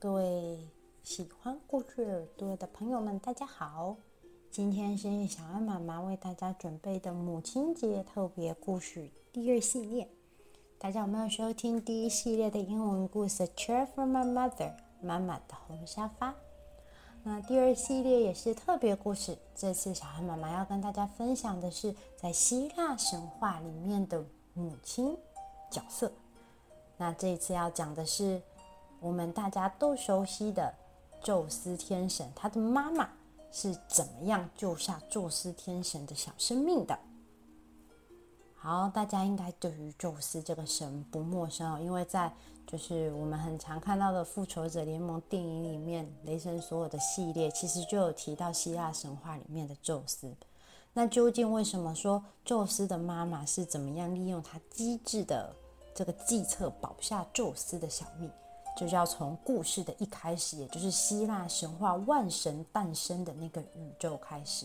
各位喜欢故事耳朵的朋友们，大家好！今天是小安妈妈为大家准备的母亲节特别故事第二系列。大家有没有收听第一系列的英文故事《Chair for My Mother》妈妈的红沙发？那第二系列也是特别故事。这次小安妈妈要跟大家分享的是在希腊神话里面的母亲角色。那这次要讲的是。我们大家都熟悉的宙斯天神，他的妈妈是怎么样救下宙斯天神的小生命的？好，大家应该对于宙斯这个神不陌生哦，因为在就是我们很常看到的复仇者联盟电影里面，雷神所有的系列其实就有提到希腊神话里面的宙斯。那究竟为什么说宙斯的妈妈是怎么样利用他机智的这个计策保下宙斯的小命？就是要从故事的一开始，也就是希腊神话万神诞生的那个宇宙开始。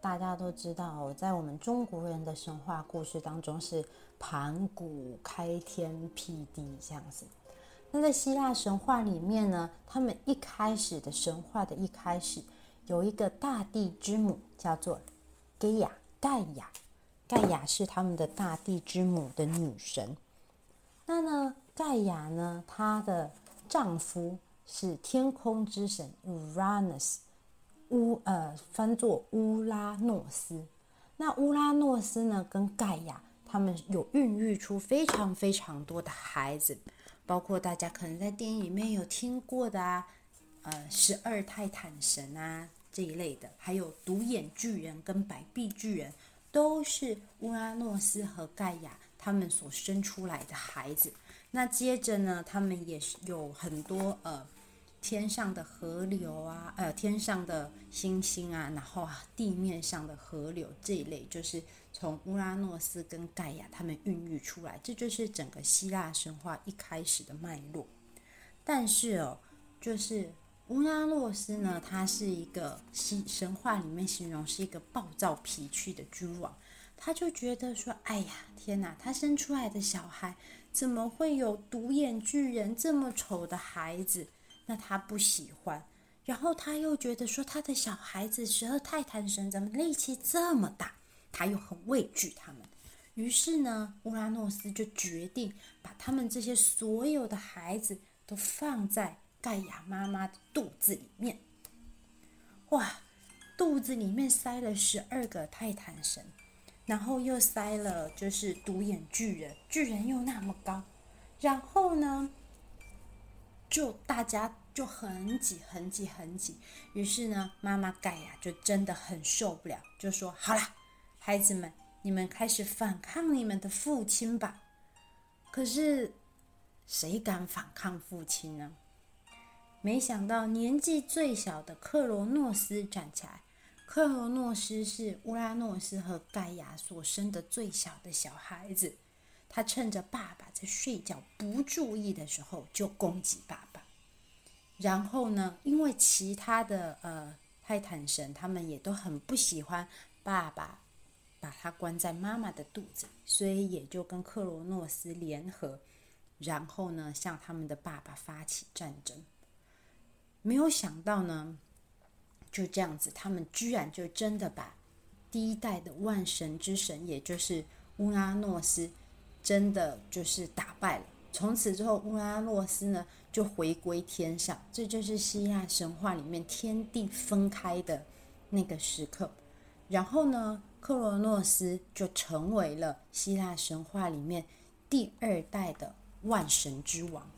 大家都知道，在我们中国人的神话故事当中是盘古开天辟地这样子。那在希腊神话里面呢，他们一开始的神话的一开始，有一个大地之母叫做盖亚，盖亚，盖亚是他们的大地之母的女神。那呢？盖亚呢，她的丈夫是天空之神 Uranus，乌呃翻作乌拉诺斯。那乌拉诺斯呢，跟盖亚他们有孕育出非常非常多的孩子，包括大家可能在电影里面有听过的啊，呃，十二泰坦神啊这一类的，还有独眼巨人跟白臂巨人，都是乌拉诺斯和盖亚他们所生出来的孩子。那接着呢，他们也是有很多呃天上的河流啊，呃天上的星星啊，然后啊地面上的河流这一类，就是从乌拉诺斯跟盖亚他们孕育出来，这就是整个希腊神话一开始的脉络。但是哦，就是乌拉诺斯呢，他是一个希神话里面形容是一个暴躁脾气的君王，他就觉得说，哎呀，天哪，他生出来的小孩。怎么会有独眼巨人这么丑的孩子？那他不喜欢，然后他又觉得说他的小孩子十二泰坦神怎么力气这么大？他又很畏惧他们。于是呢，乌拉诺斯就决定把他们这些所有的孩子都放在盖亚妈妈的肚子里面。哇，肚子里面塞了十二个泰坦神。然后又塞了，就是独眼巨人，巨人又那么高，然后呢，就大家就很挤很挤很挤，于是呢，妈妈盖亚就真的很受不了，就说：“好啦，孩子们，你们开始反抗你们的父亲吧。”可是，谁敢反抗父亲呢？没想到年纪最小的克罗诺斯站起来。克罗诺斯是乌拉诺斯和盖亚所生的最小的小孩子，他趁着爸爸在睡觉不注意的时候就攻击爸爸。然后呢，因为其他的呃泰坦神他们也都很不喜欢爸爸把他关在妈妈的肚子，所以也就跟克罗诺斯联合，然后呢向他们的爸爸发起战争。没有想到呢。就这样子，他们居然就真的把第一代的万神之神，也就是乌拉诺斯，真的就是打败了。从此之后，乌拉诺斯呢就回归天上，这就是希腊神话里面天地分开的那个时刻。然后呢，克罗诺斯就成为了希腊神话里面第二代的万神之王。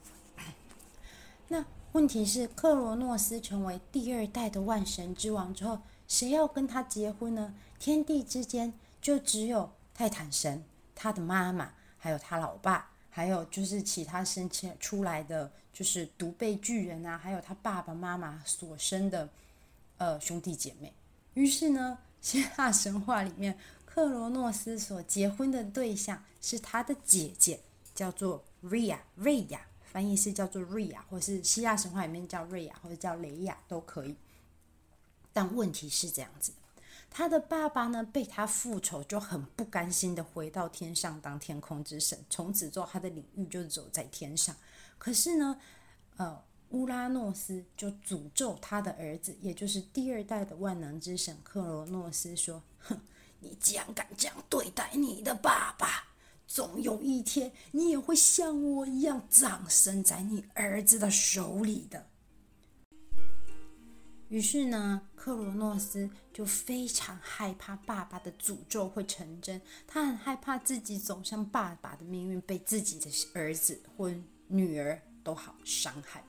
那问题是，克罗诺斯成为第二代的万神之王之后，谁要跟他结婚呢？天地之间就只有泰坦神、他的妈妈，还有他老爸。还有就是其他生前出来的，就是独臂巨人啊，还有他爸爸妈妈所生的呃兄弟姐妹。于是呢，希腊神话里面，克罗诺斯所结婚的对象是他的姐姐，叫做瑞亚，瑞亚翻译是叫做瑞亚，或是希腊神话里面叫瑞亚，或者叫雷亚都可以。但问题是这样子。他的爸爸呢，被他复仇，就很不甘心的回到天上当天空之神。从此之后，他的领域就走在天上。可是呢，呃，乌拉诺斯就诅咒他的儿子，也就是第二代的万能之神克罗诺斯说：“哼，你竟然敢这样对待你的爸爸，总有一天你也会像我一样葬身在你儿子的手里的。”于是呢，克罗诺斯就非常害怕爸爸的诅咒会成真，他很害怕自己走向爸爸的命运，被自己的儿子或女儿都好伤害。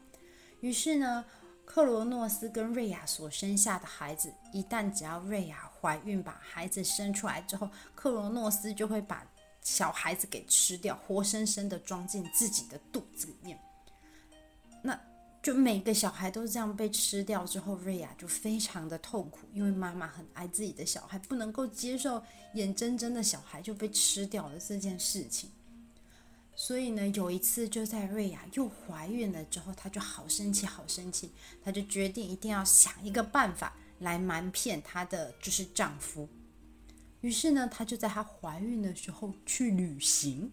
于是呢，克罗诺斯跟瑞亚所生下的孩子，一旦只要瑞亚怀孕把孩子生出来之后，克罗诺斯就会把小孩子给吃掉，活生生的装进自己的肚子里面。那。就每个小孩都是这样被吃掉之后，瑞亚就非常的痛苦，因为妈妈很爱自己的小孩，不能够接受眼睁睁的小孩就被吃掉了这件事情。所以呢，有一次就在瑞亚又怀孕了之后，她就好生气，好生气，她就决定一定要想一个办法来瞒骗她的就是丈夫。于是呢，她就在她怀孕的时候去旅行，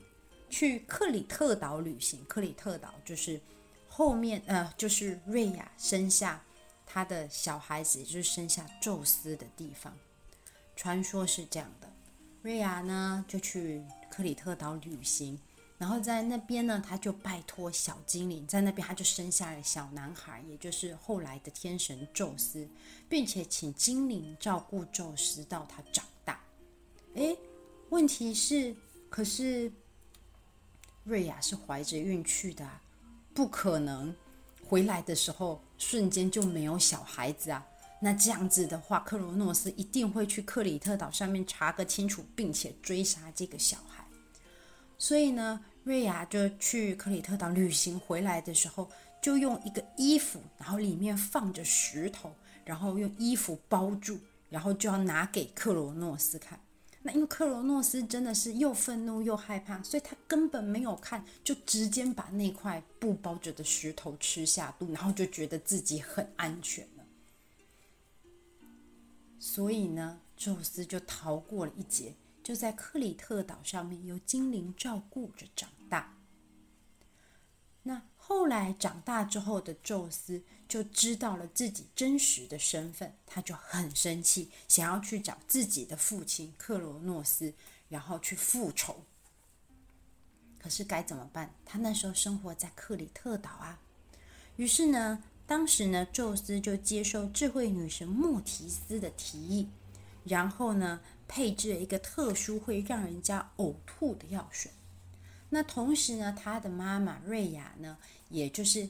去克里特岛旅行。克里特岛就是。后面呃，就是瑞亚生下他的小孩子，就是生下宙斯的地方。传说是这样的，瑞亚呢就去克里特岛旅行，然后在那边呢，他就拜托小精灵，在那边他就生下了小男孩，也就是后来的天神宙斯，并且请精灵照顾宙斯到他长哎。问题是，可是瑞亚是怀着孕去的。不可能，回来的时候瞬间就没有小孩子啊！那这样子的话，克罗诺斯一定会去克里特岛上面查个清楚，并且追杀这个小孩。所以呢，瑞亚就去克里特岛旅行回来的时候，就用一个衣服，然后里面放着石头，然后用衣服包住，然后就要拿给克罗诺斯看。那因为克罗诺斯真的是又愤怒又害怕，所以他根本没有看，就直接把那块布包着的石头吃下肚，然后就觉得自己很安全了。所以呢，宙斯就逃过了一劫，就在克里特岛上面由精灵照顾着长大。那。后来长大之后的宙斯就知道了自己真实的身份，他就很生气，想要去找自己的父亲克罗诺斯，然后去复仇。可是该怎么办？他那时候生活在克里特岛啊。于是呢，当时呢，宙斯就接受智慧女神莫提斯的提议，然后呢，配置了一个特殊会让人家呕吐的药水。那同时呢，他的妈妈瑞亚呢，也就是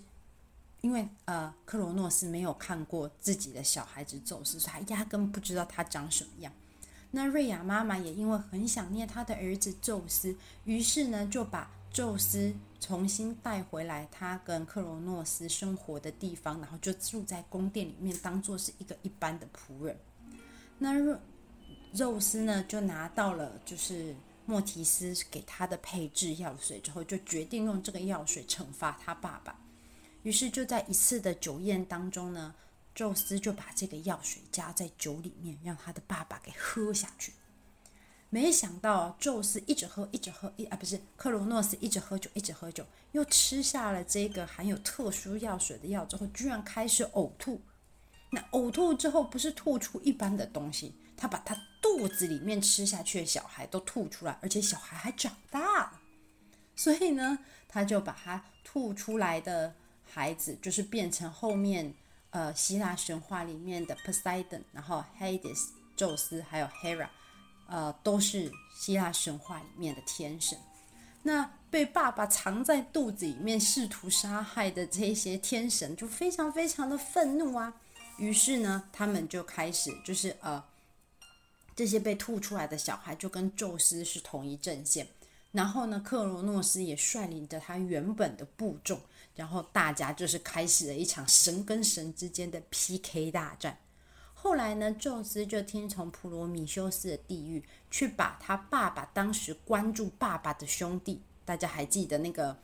因为呃，克罗诺斯没有看过自己的小孩子宙斯，所以他压根不知道他长什么样。那瑞亚妈妈也因为很想念他的儿子宙斯，于是呢，就把宙斯重新带回来，他跟克罗诺斯生活的地方，然后就住在宫殿里面，当做是一个一般的仆人。那宙斯呢，就拿到了就是。莫提斯给他的配制药水之后，就决定用这个药水惩罚他爸爸。于是就在一次的酒宴当中呢，宙斯就把这个药水加在酒里面，让他的爸爸给喝下去。没想到宙斯一直喝，一直喝，一啊不是克罗诺斯一直喝酒，一直喝酒，又吃下了这个含有特殊药水的药之后，居然开始呕吐。那呕吐之后，不是吐出一般的东西。他把他肚子里面吃下去的小孩都吐出来，而且小孩还长大了。所以呢，他就把他吐出来的孩子，就是变成后面呃希腊神话里面的 Poseidon，然后 Hades 宙斯，还有 Hera，呃，都是希腊神话里面的天神。那被爸爸藏在肚子里面，试图杀害的这些天神就非常非常的愤怒啊。于是呢，他们就开始就是呃，这些被吐出来的小孩就跟宙斯是同一阵线。然后呢，克罗诺斯也率领着他原本的部众，然后大家就是开始了一场神跟神之间的 PK 大战。后来呢，宙斯就听从普罗米修斯的地狱，去把他爸爸当时关住爸爸的兄弟，大家还记得那个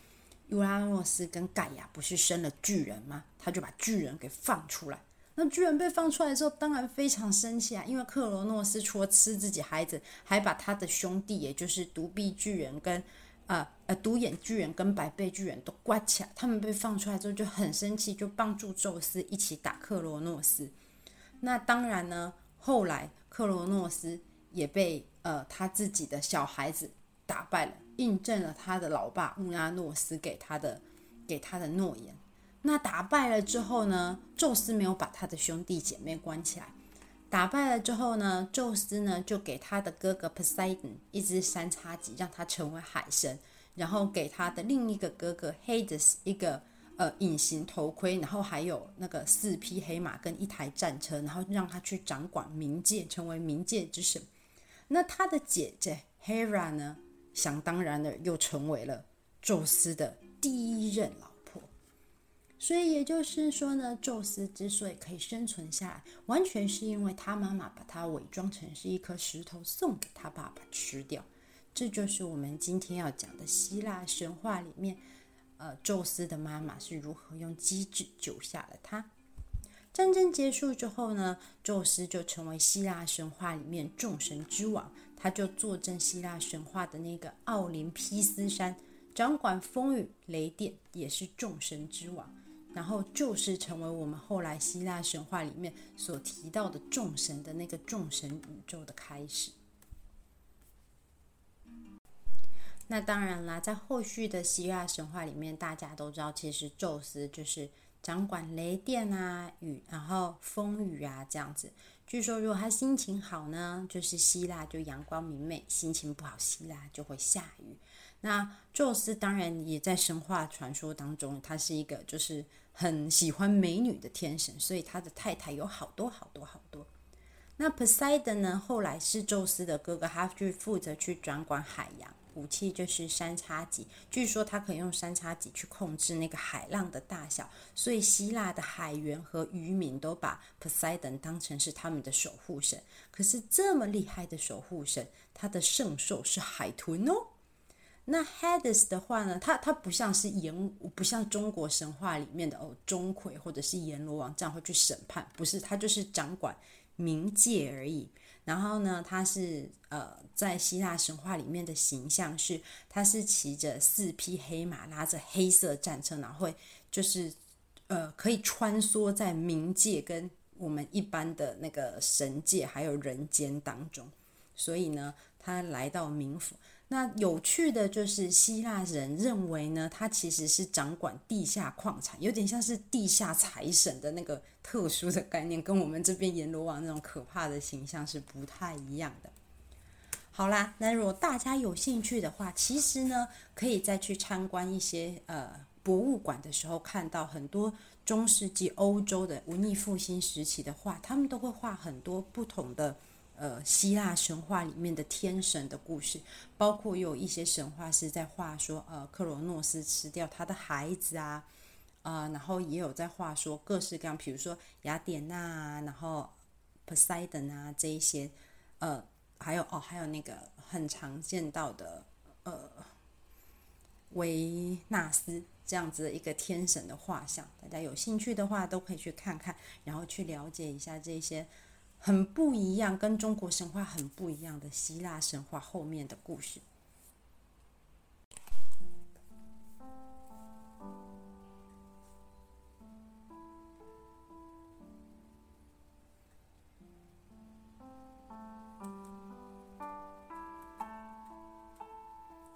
尤拉诺斯跟盖亚不是生了巨人吗？他就把巨人给放出来。那巨人被放出来之后，当然非常生气啊！因为克罗诺斯除了吃自己孩子，还把他的兄弟，也就是独臂巨人跟呃呃独眼巨人跟白背巨人都关起来。他们被放出来之后就很生气，就帮助宙斯一起打克罗诺斯。那当然呢，后来克罗诺斯也被呃他自己的小孩子打败了，印证了他的老爸乌拉诺斯给他的给他的诺言。那打败了之后呢，宙斯没有把他的兄弟姐妹关起来。打败了之后呢，宙斯呢就给他的哥哥 Poseidon 一只三叉戟，让他成为海神。然后给他的另一个哥哥 Hades 一个呃隐形头盔，然后还有那个四匹黑马跟一台战车，然后让他去掌管冥界，成为冥界之神。那他的姐姐 Hera 呢，想当然的又成为了宙斯的第一任老。所以也就是说呢，宙斯之所以可以生存下来，完全是因为他妈妈把他伪装成是一颗石头送给他爸爸吃掉。这就是我们今天要讲的希腊神话里面，呃，宙斯的妈妈是如何用机智救下了他。战争结束之后呢，宙斯就成为希腊神话里面众神之王，他就坐镇希腊神话的那个奥林匹斯山，掌管风雨雷电，也是众神之王。然后就是成为我们后来希腊神话里面所提到的众神的那个众神宇宙的开始。那当然啦，在后续的希腊神话里面，大家都知道，其实宙斯就是掌管雷电啊、雨，然后风雨啊这样子。据说，如果他心情好呢，就是希腊就阳光明媚；心情不好，希腊就会下雨。那宙斯当然也在神话传说当中，他是一个就是。很喜欢美女的天神，所以他的太太有好多好多好多。那 Poseidon 呢？后来是宙斯的哥哥，他去负责去掌管海洋，武器就是三叉戟。据说他可以用三叉戟去控制那个海浪的大小，所以希腊的海员和渔民都把 Poseidon 当成是他们的守护神。可是这么厉害的守护神，他的圣兽是海豚哦。那 Hades 的话呢，它它不像是阎，不像中国神话里面的哦钟馗或者是阎罗王这样会去审判，不是，他就是掌管冥界而已。然后呢，他是呃在希腊神话里面的形象是，他是骑着四匹黑马，拉着黑色战车，然后会就是呃可以穿梭在冥界跟我们一般的那个神界还有人间当中，所以呢，他来到冥府。那有趣的就是，希腊人认为呢，他其实是掌管地下矿产，有点像是地下财神的那个特殊的概念，跟我们这边阎罗王那种可怕的形象是不太一样的。好啦，那如果大家有兴趣的话，其实呢，可以再去参观一些呃博物馆的时候，看到很多中世纪欧洲的文艺复兴时期的画，他们都会画很多不同的。呃，希腊神话里面的天神的故事，包括有一些神话是在画说，呃，克罗诺斯吃掉他的孩子啊，啊、然后也有在画说各式各样，比如说雅典娜啊，然后 Poseidon 啊这一些，呃，还有哦，还有那个很常见到的，呃，维纳斯这样子的一个天神的画像，大家有兴趣的话都可以去看看，然后去了解一下这些。很不一样，跟中国神话很不一样的希腊神话后面的故事。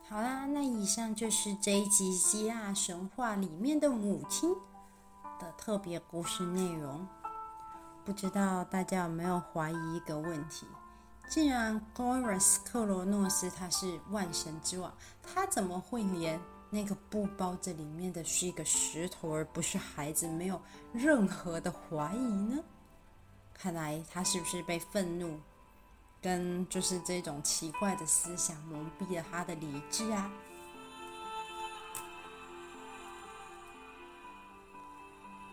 好啦，那以上就是这一集希腊神话里面的母亲的特别故事内容。不知道大家有没有怀疑一个问题？既然 Goros 克罗诺斯他是万神之王，他怎么会连那个布包这里面的是一个石头，而不是孩子？没有任何的怀疑呢？看来他是不是被愤怒跟就是这种奇怪的思想蒙蔽了他的理智啊？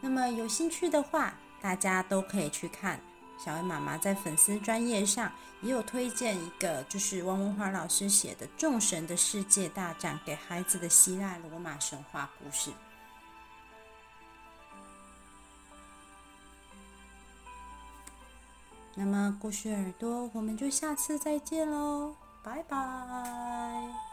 那么有兴趣的话，大家都可以去看小薇妈妈在粉丝专页上也有推荐一个，就是汪文华老师写的《众神的世界大战》给孩子的希腊罗马神话故事。那么故事耳朵，我们就下次再见喽，拜拜。